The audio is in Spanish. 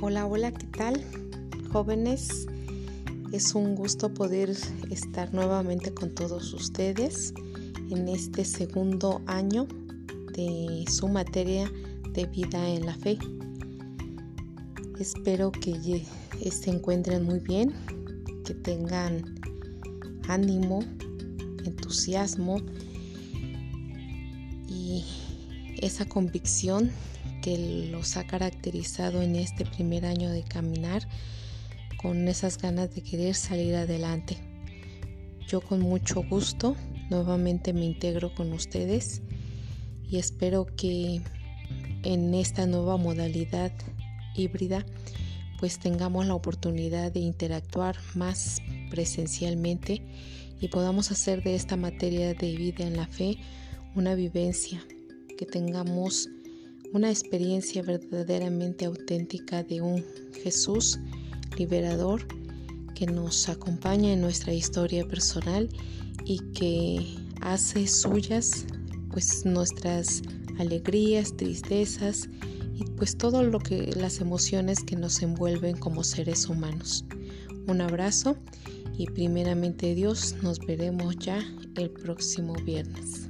Hola, hola, ¿qué tal? Jóvenes, es un gusto poder estar nuevamente con todos ustedes en este segundo año de su materia de vida en la fe. Espero que se encuentren muy bien, que tengan ánimo, entusiasmo y esa convicción que los ha caracterizado en este primer año de caminar con esas ganas de querer salir adelante. Yo con mucho gusto nuevamente me integro con ustedes y espero que en esta nueva modalidad híbrida pues tengamos la oportunidad de interactuar más presencialmente y podamos hacer de esta materia de vida en la fe una vivencia, que tengamos una experiencia verdaderamente auténtica de un Jesús liberador que nos acompaña en nuestra historia personal y que hace suyas pues nuestras alegrías, tristezas y pues todo lo que las emociones que nos envuelven como seres humanos. Un abrazo y primeramente Dios nos veremos ya el próximo viernes.